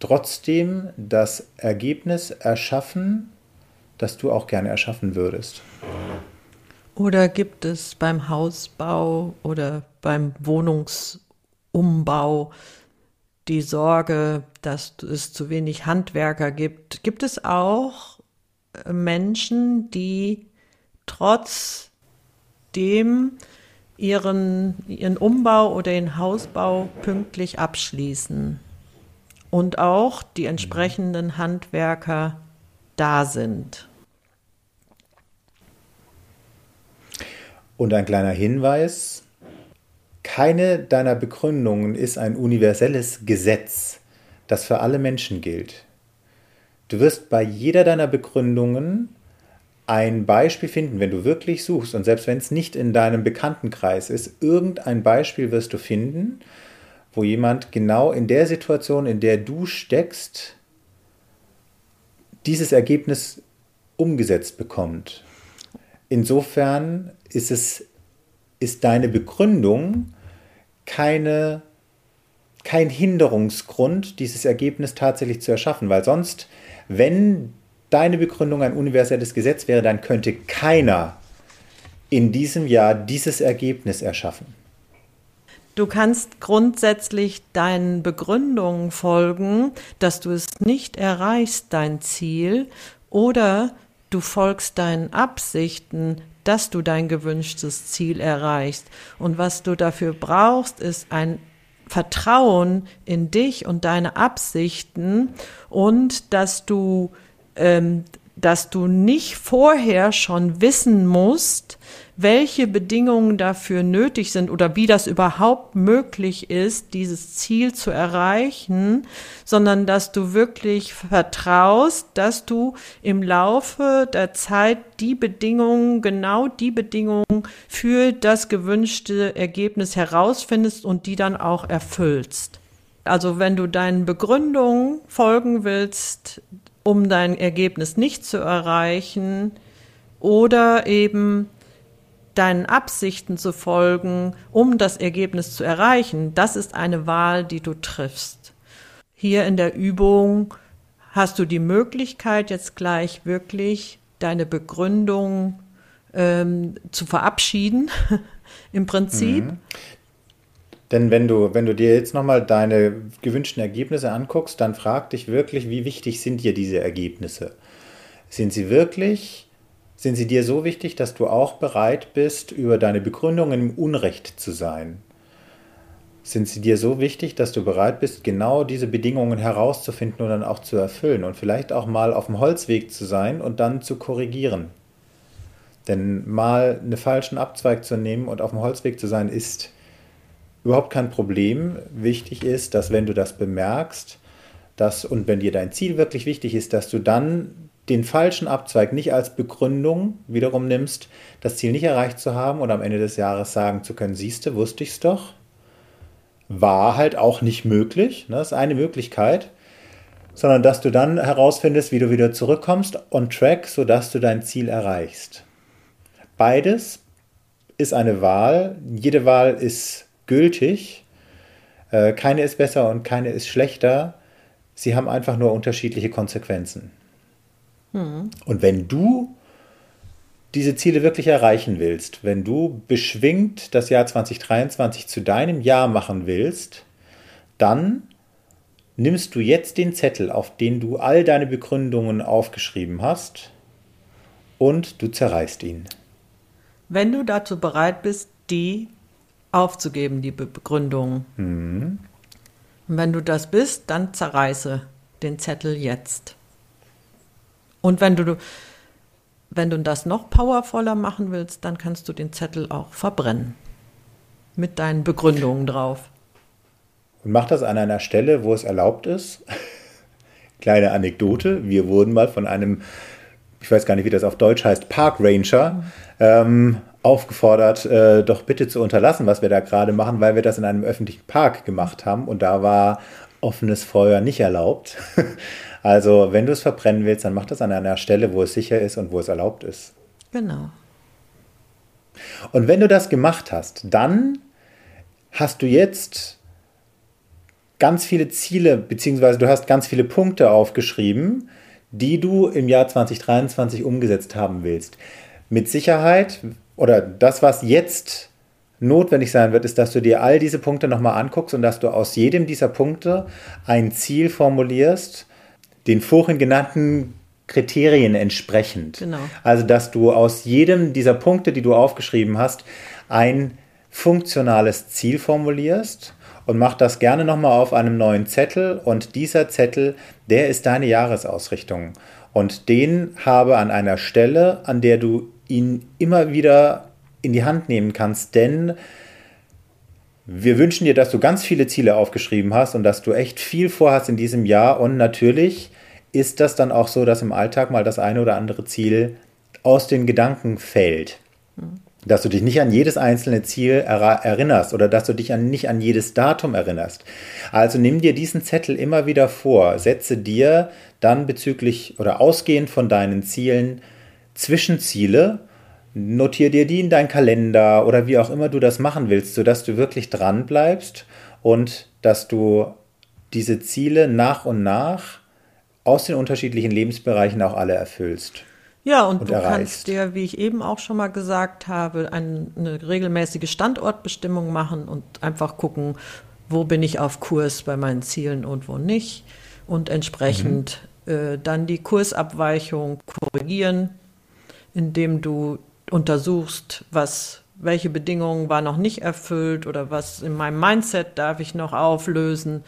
trotzdem das Ergebnis erschaffen, das du auch gerne erschaffen würdest? Oder gibt es beim Hausbau oder beim Wohnungsumbau die Sorge, dass es zu wenig Handwerker gibt? Gibt es auch Menschen, die trotzdem ihren, ihren Umbau oder den Hausbau pünktlich abschließen und auch die entsprechenden Handwerker da sind. Und ein kleiner Hinweis, keine deiner Begründungen ist ein universelles Gesetz, das für alle Menschen gilt. Du wirst bei jeder deiner Begründungen ein Beispiel finden, wenn du wirklich suchst und selbst wenn es nicht in deinem Bekanntenkreis ist, irgendein Beispiel wirst du finden, wo jemand genau in der Situation, in der du steckst, dieses Ergebnis umgesetzt bekommt. Insofern ist es ist deine Begründung keine kein Hinderungsgrund, dieses Ergebnis tatsächlich zu erschaffen, weil sonst, wenn deine Begründung ein universelles Gesetz wäre, dann könnte keiner in diesem Jahr dieses Ergebnis erschaffen. Du kannst grundsätzlich deinen Begründungen folgen, dass du es nicht erreichst, dein Ziel, oder du folgst deinen Absichten, dass du dein gewünschtes Ziel erreichst. Und was du dafür brauchst, ist ein Vertrauen in dich und deine Absichten und dass du ähm, dass du nicht vorher schon wissen musst, welche Bedingungen dafür nötig sind oder wie das überhaupt möglich ist, dieses Ziel zu erreichen, sondern dass du wirklich vertraust, dass du im Laufe der Zeit die Bedingungen, genau die Bedingungen für das gewünschte Ergebnis herausfindest und die dann auch erfüllst. Also wenn du deinen Begründungen folgen willst, um dein Ergebnis nicht zu erreichen oder eben deinen Absichten zu folgen, um das Ergebnis zu erreichen. Das ist eine Wahl, die du triffst. Hier in der Übung hast du die Möglichkeit, jetzt gleich wirklich deine Begründung ähm, zu verabschieden, im Prinzip. Denn wenn du, wenn du dir jetzt nochmal deine gewünschten Ergebnisse anguckst, dann frag dich wirklich, wie wichtig sind dir diese Ergebnisse? Sind sie wirklich, sind sie dir so wichtig, dass du auch bereit bist, über deine Begründungen im Unrecht zu sein? Sind sie dir so wichtig, dass du bereit bist, genau diese Bedingungen herauszufinden und dann auch zu erfüllen und vielleicht auch mal auf dem Holzweg zu sein und dann zu korrigieren? Denn mal einen falschen Abzweig zu nehmen und auf dem Holzweg zu sein, ist überhaupt kein Problem. Wichtig ist, dass wenn du das bemerkst, dass und wenn dir dein Ziel wirklich wichtig ist, dass du dann den falschen Abzweig nicht als Begründung wiederum nimmst, das Ziel nicht erreicht zu haben und am Ende des Jahres sagen zu können, siehste, wusste ich es doch. War halt auch nicht möglich. Ne? Das ist eine Möglichkeit. Sondern dass du dann herausfindest, wie du wieder zurückkommst on track, sodass du dein Ziel erreichst. Beides ist eine Wahl. Jede Wahl ist gültig. Äh, keine ist besser und keine ist schlechter. Sie haben einfach nur unterschiedliche Konsequenzen. Mhm. Und wenn du diese Ziele wirklich erreichen willst, wenn du beschwingt das Jahr 2023 zu deinem Jahr machen willst, dann nimmst du jetzt den Zettel, auf den du all deine Begründungen aufgeschrieben hast, und du zerreißt ihn. Wenn du dazu bereit bist, die aufzugeben, die Begründungen. Mhm. Und wenn du das bist, dann zerreiße den Zettel jetzt. Und wenn du, wenn du das noch powervoller machen willst, dann kannst du den Zettel auch verbrennen. Mit deinen Begründungen drauf. Und mach das an einer Stelle, wo es erlaubt ist. Kleine Anekdote. Wir wurden mal von einem, ich weiß gar nicht, wie das auf Deutsch heißt, Park Ranger, ähm, aufgefordert, äh, doch bitte zu unterlassen, was wir da gerade machen, weil wir das in einem öffentlichen Park gemacht haben und da war offenes Feuer nicht erlaubt. Also, wenn du es verbrennen willst, dann mach das an einer Stelle, wo es sicher ist und wo es erlaubt ist. Genau. Und wenn du das gemacht hast, dann hast du jetzt ganz viele Ziele, beziehungsweise du hast ganz viele Punkte aufgeschrieben, die du im Jahr 2023 umgesetzt haben willst. Mit Sicherheit, oder das, was jetzt notwendig sein wird, ist, dass du dir all diese Punkte nochmal anguckst und dass du aus jedem dieser Punkte ein Ziel formulierst, den vorhin genannten Kriterien entsprechend. Genau. Also, dass du aus jedem dieser Punkte, die du aufgeschrieben hast, ein funktionales Ziel formulierst und mach das gerne nochmal auf einem neuen Zettel und dieser Zettel, der ist deine Jahresausrichtung und den habe an einer Stelle, an der du ihn immer wieder in die Hand nehmen kannst, denn wir wünschen dir, dass du ganz viele Ziele aufgeschrieben hast und dass du echt viel vorhast in diesem Jahr. Und natürlich ist das dann auch so, dass im Alltag mal das eine oder andere Ziel aus den Gedanken fällt. Dass du dich nicht an jedes einzelne Ziel erinnerst oder dass du dich an, nicht an jedes Datum erinnerst. Also nimm dir diesen Zettel immer wieder vor, setze dir dann bezüglich oder ausgehend von deinen Zielen Zwischenziele notier dir die in deinen Kalender oder wie auch immer du das machen willst, sodass du wirklich dran bleibst und dass du diese Ziele nach und nach aus den unterschiedlichen Lebensbereichen auch alle erfüllst. Ja, und, und du erreichst. kannst dir, wie ich eben auch schon mal gesagt habe, ein, eine regelmäßige Standortbestimmung machen und einfach gucken, wo bin ich auf Kurs bei meinen Zielen und wo nicht. Und entsprechend mhm. äh, dann die Kursabweichung korrigieren, indem du untersuchst, was, welche Bedingungen war noch nicht erfüllt oder was in meinem Mindset darf ich noch auflösen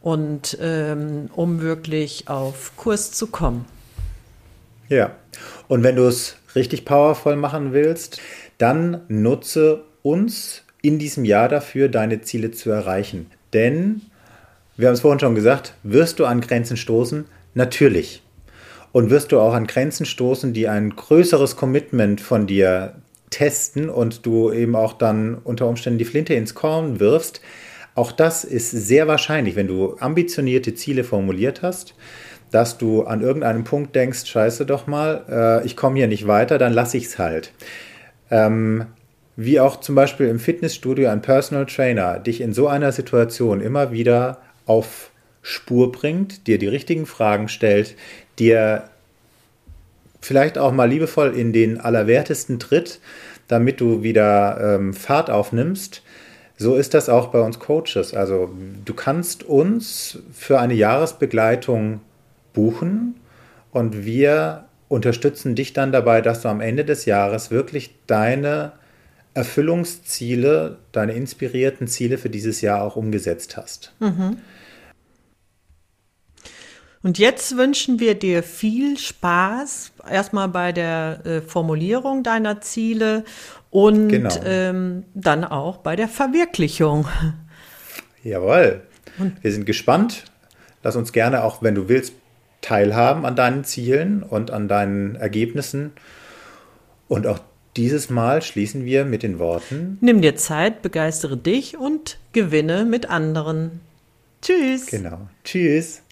und ähm, um wirklich auf Kurs zu kommen. Ja, und wenn du es richtig powervoll machen willst, dann nutze uns in diesem Jahr dafür, deine Ziele zu erreichen. Denn, wir haben es vorhin schon gesagt, wirst du an Grenzen stoßen? Natürlich und wirst du auch an Grenzen stoßen, die ein größeres Commitment von dir testen und du eben auch dann unter Umständen die Flinte ins Korn wirfst. Auch das ist sehr wahrscheinlich, wenn du ambitionierte Ziele formuliert hast, dass du an irgendeinem Punkt denkst, scheiße doch mal, äh, ich komme hier nicht weiter, dann lasse ich es halt. Ähm, wie auch zum Beispiel im Fitnessstudio ein Personal Trainer dich in so einer Situation immer wieder auf Spur bringt, dir die richtigen Fragen stellt, dir vielleicht auch mal liebevoll in den Allerwertesten tritt, damit du wieder ähm, Fahrt aufnimmst. So ist das auch bei uns Coaches. Also du kannst uns für eine Jahresbegleitung buchen und wir unterstützen dich dann dabei, dass du am Ende des Jahres wirklich deine Erfüllungsziele, deine inspirierten Ziele für dieses Jahr auch umgesetzt hast. Mhm. Und jetzt wünschen wir dir viel Spaß, erstmal bei der äh, Formulierung deiner Ziele und Genau. ähm, dann auch bei der Verwirklichung. Jawohl. Wir sind gespannt. Lass uns gerne auch, wenn du willst, teilhaben an deinen Zielen und an deinen Ergebnissen. Und auch dieses Mal schließen wir mit den Worten. Nimm dir Zeit, begeistere dich und gewinne mit anderen. Tschüss. Genau. Tschüss.